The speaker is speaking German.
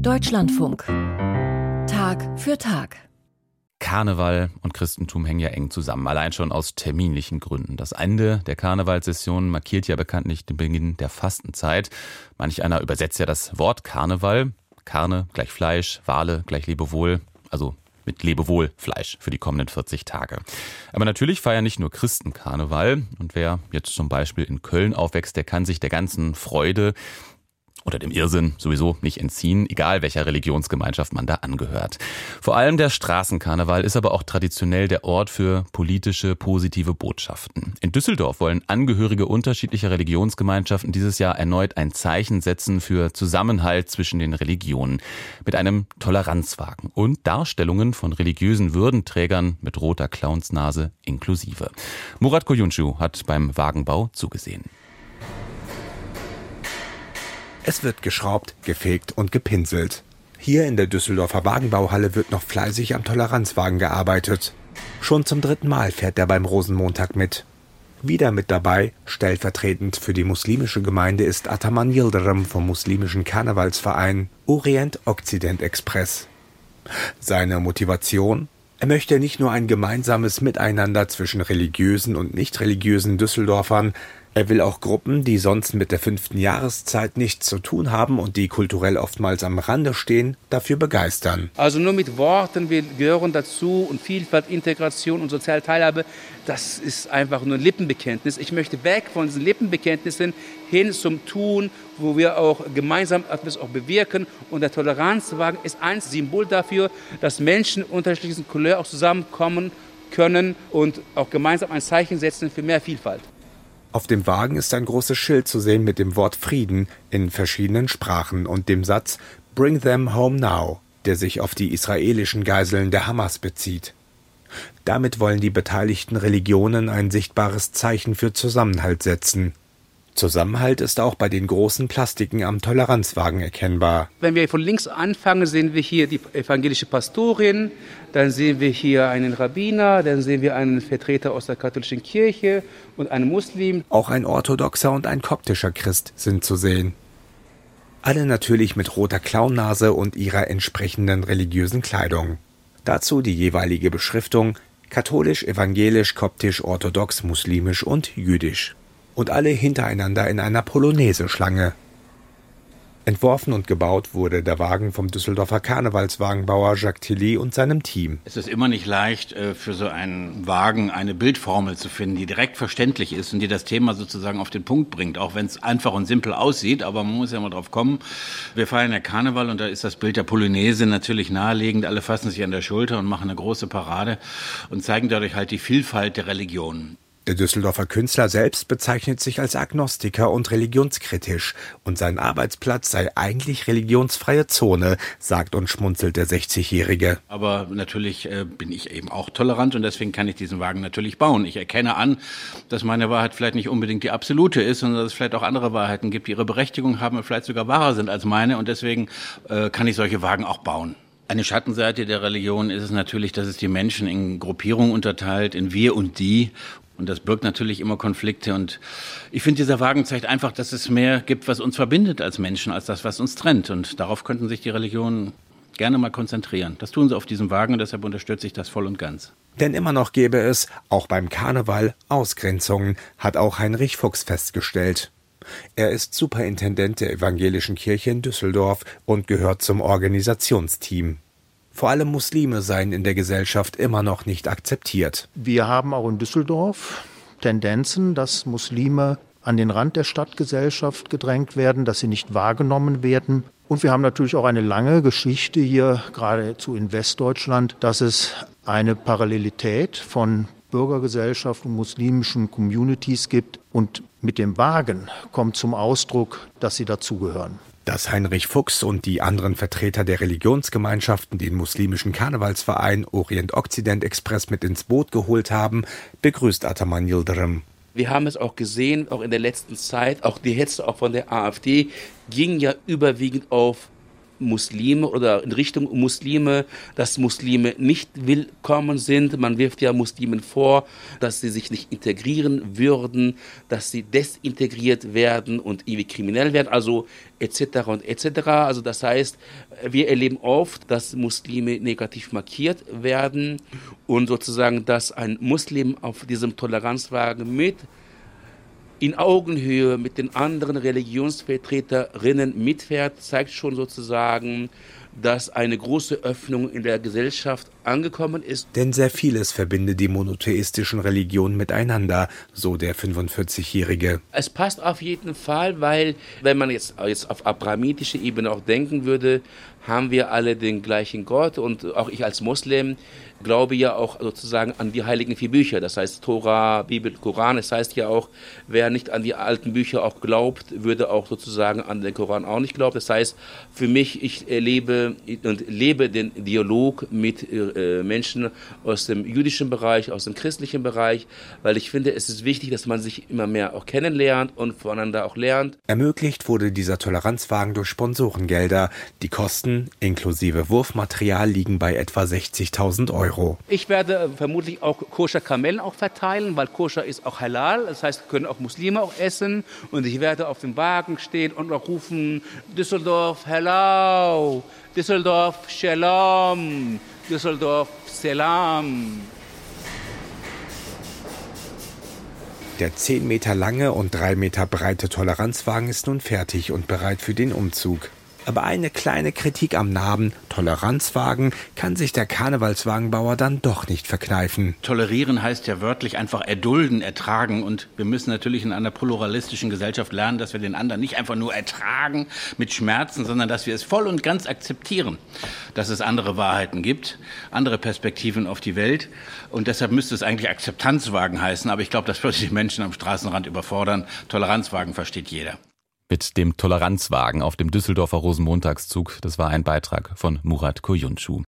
Deutschlandfunk. Tag für Tag. Karneval und Christentum hängen ja eng zusammen, allein schon aus terminlichen Gründen. Das Ende der Karnevalssession markiert ja bekanntlich den Beginn der Fastenzeit. Manch einer übersetzt ja das Wort Karneval. Karne gleich Fleisch, Wale gleich Lebewohl. Also mit Lebewohl Fleisch für die kommenden 40 Tage. Aber natürlich feiern nicht nur Christen Karneval. Und wer jetzt zum Beispiel in Köln aufwächst, der kann sich der ganzen Freude oder dem Irrsinn sowieso nicht entziehen, egal welcher Religionsgemeinschaft man da angehört. Vor allem der Straßenkarneval ist aber auch traditionell der Ort für politische positive Botschaften. In Düsseldorf wollen Angehörige unterschiedlicher Religionsgemeinschaften dieses Jahr erneut ein Zeichen setzen für Zusammenhalt zwischen den Religionen mit einem Toleranzwagen und Darstellungen von religiösen Würdenträgern mit roter Clownsnase inklusive. Murat Koyunschu hat beim Wagenbau zugesehen. Es wird geschraubt, gefegt und gepinselt. Hier in der Düsseldorfer Wagenbauhalle wird noch fleißig am Toleranzwagen gearbeitet. Schon zum dritten Mal fährt er beim Rosenmontag mit. Wieder mit dabei, stellvertretend für die muslimische Gemeinde, ist Ataman Yildirim vom muslimischen Karnevalsverein Orient-Okzident Express. Seine Motivation? Er möchte nicht nur ein gemeinsames Miteinander zwischen religiösen und nicht religiösen Düsseldorfern, er will auch Gruppen, die sonst mit der fünften Jahreszeit nichts zu tun haben und die kulturell oftmals am Rande stehen, dafür begeistern. Also nur mit Worten, wir gehören dazu und Vielfalt, Integration und soziale Teilhabe, das ist einfach nur ein Lippenbekenntnis. Ich möchte weg von diesen Lippenbekenntnissen hin zum Tun, wo wir auch gemeinsam etwas auch bewirken. Und der Toleranzwagen ist ein Symbol dafür, dass Menschen unterschiedlichen Couleur auch zusammenkommen können und auch gemeinsam ein Zeichen setzen für mehr Vielfalt. Auf dem Wagen ist ein großes Schild zu sehen mit dem Wort Frieden in verschiedenen Sprachen und dem Satz Bring them home now, der sich auf die israelischen Geiseln der Hamas bezieht. Damit wollen die beteiligten Religionen ein sichtbares Zeichen für Zusammenhalt setzen. Zusammenhalt ist auch bei den großen Plastiken am Toleranzwagen erkennbar. Wenn wir von links anfangen, sehen wir hier die evangelische Pastorin, dann sehen wir hier einen Rabbiner, dann sehen wir einen Vertreter aus der katholischen Kirche und einen Muslim. Auch ein orthodoxer und ein koptischer Christ sind zu sehen. Alle natürlich mit roter Clownnase und ihrer entsprechenden religiösen Kleidung. Dazu die jeweilige Beschriftung katholisch, evangelisch, koptisch, orthodox, muslimisch und jüdisch und alle hintereinander in einer Polonaise-Schlange. Entworfen und gebaut wurde der Wagen vom Düsseldorfer Karnevalswagenbauer Jacques Tilly und seinem Team. Es ist immer nicht leicht, äh, für so einen Wagen eine Bildformel zu finden, die direkt verständlich ist und die das Thema sozusagen auf den Punkt bringt, auch wenn es einfach und simpel aussieht, aber man muss ja mal drauf kommen. Wir feiern ja Karneval und da ist das Bild der Polonaise natürlich naheliegend. Alle fassen sich an der Schulter und machen eine große Parade und zeigen dadurch halt die Vielfalt der Religionen. Der Düsseldorfer Künstler selbst bezeichnet sich als Agnostiker und religionskritisch und sein Arbeitsplatz sei eigentlich religionsfreie Zone, sagt und schmunzelt der 60-Jährige. Aber natürlich äh, bin ich eben auch tolerant und deswegen kann ich diesen Wagen natürlich bauen. Ich erkenne an, dass meine Wahrheit vielleicht nicht unbedingt die absolute ist, sondern dass es vielleicht auch andere Wahrheiten gibt, die ihre Berechtigung haben und vielleicht sogar wahrer sind als meine und deswegen äh, kann ich solche Wagen auch bauen. Eine Schattenseite der Religion ist es natürlich, dass es die Menschen in Gruppierungen unterteilt, in wir und die. Und das birgt natürlich immer Konflikte. Und ich finde, dieser Wagen zeigt einfach, dass es mehr gibt, was uns verbindet als Menschen, als das, was uns trennt. Und darauf könnten sich die Religionen gerne mal konzentrieren. Das tun sie auf diesem Wagen und deshalb unterstütze ich das voll und ganz. Denn immer noch gäbe es, auch beim Karneval, Ausgrenzungen, hat auch Heinrich Fuchs festgestellt. Er ist Superintendent der Evangelischen Kirche in Düsseldorf und gehört zum Organisationsteam. Vor allem Muslime seien in der Gesellschaft immer noch nicht akzeptiert. Wir haben auch in Düsseldorf Tendenzen, dass Muslime an den Rand der Stadtgesellschaft gedrängt werden, dass sie nicht wahrgenommen werden. Und wir haben natürlich auch eine lange Geschichte hier, geradezu in Westdeutschland, dass es eine Parallelität von Bürgergesellschaft und muslimischen Communities gibt. Und mit dem Wagen kommt zum Ausdruck, dass sie dazugehören. Dass Heinrich Fuchs und die anderen Vertreter der Religionsgemeinschaften den muslimischen Karnevalsverein Orient-Okzident Express mit ins Boot geholt haben, begrüßt Ataman Yildirim. Wir haben es auch gesehen, auch in der letzten Zeit, auch die Hetze auch von der AfD ging ja überwiegend auf Muslime oder in Richtung Muslime, dass Muslime nicht willkommen sind. Man wirft ja Muslimen vor, dass sie sich nicht integrieren würden, dass sie desintegriert werden und irgendwie kriminell werden, also etc. und etc. Also das heißt, wir erleben oft, dass Muslime negativ markiert werden und sozusagen, dass ein Muslim auf diesem Toleranzwagen mit in Augenhöhe mit den anderen Religionsvertreterinnen mitfährt, zeigt schon sozusagen, dass eine große Öffnung in der Gesellschaft angekommen ist. Denn sehr vieles verbinde die monotheistischen Religionen miteinander, so der 45-Jährige. Es passt auf jeden Fall, weil wenn man jetzt, jetzt auf abrahamitische Ebene auch denken würde, haben wir alle den gleichen Gott und auch ich als Muslim glaube ja auch sozusagen an die heiligen vier Bücher, das heißt Tora, Bibel, Koran. Es das heißt ja auch, wer nicht an die alten Bücher auch glaubt, würde auch sozusagen an den Koran auch nicht glauben. Das heißt, für mich, ich erlebe und lebe den Dialog mit äh, Menschen aus dem jüdischen Bereich, aus dem christlichen Bereich, weil ich finde, es ist wichtig, dass man sich immer mehr auch kennenlernt und voneinander auch lernt. Ermöglicht wurde dieser Toleranzwagen durch Sponsorengelder. Die Kosten inklusive Wurfmaterial liegen bei etwa 60.000 Euro. Ich werde vermutlich auch koscher Kamellen auch verteilen, weil koscher ist auch halal. Das heißt, können auch Muslime auch essen. Und ich werde auf dem Wagen stehen und noch rufen, Düsseldorf, hello, Düsseldorf, shalom, Düsseldorf, selam. Der 10 Meter lange und 3 Meter breite Toleranzwagen ist nun fertig und bereit für den Umzug. Aber eine kleine Kritik am Namen Toleranzwagen kann sich der Karnevalswagenbauer dann doch nicht verkneifen. Tolerieren heißt ja wörtlich einfach erdulden, ertragen. Und wir müssen natürlich in einer pluralistischen Gesellschaft lernen, dass wir den anderen nicht einfach nur ertragen mit Schmerzen, sondern dass wir es voll und ganz akzeptieren, dass es andere Wahrheiten gibt, andere Perspektiven auf die Welt. Und deshalb müsste es eigentlich Akzeptanzwagen heißen. Aber ich glaube, das würde die Menschen am Straßenrand überfordern. Toleranzwagen versteht jeder mit dem Toleranzwagen auf dem Düsseldorfer Rosenmontagszug. Das war ein Beitrag von Murat Koyuncu.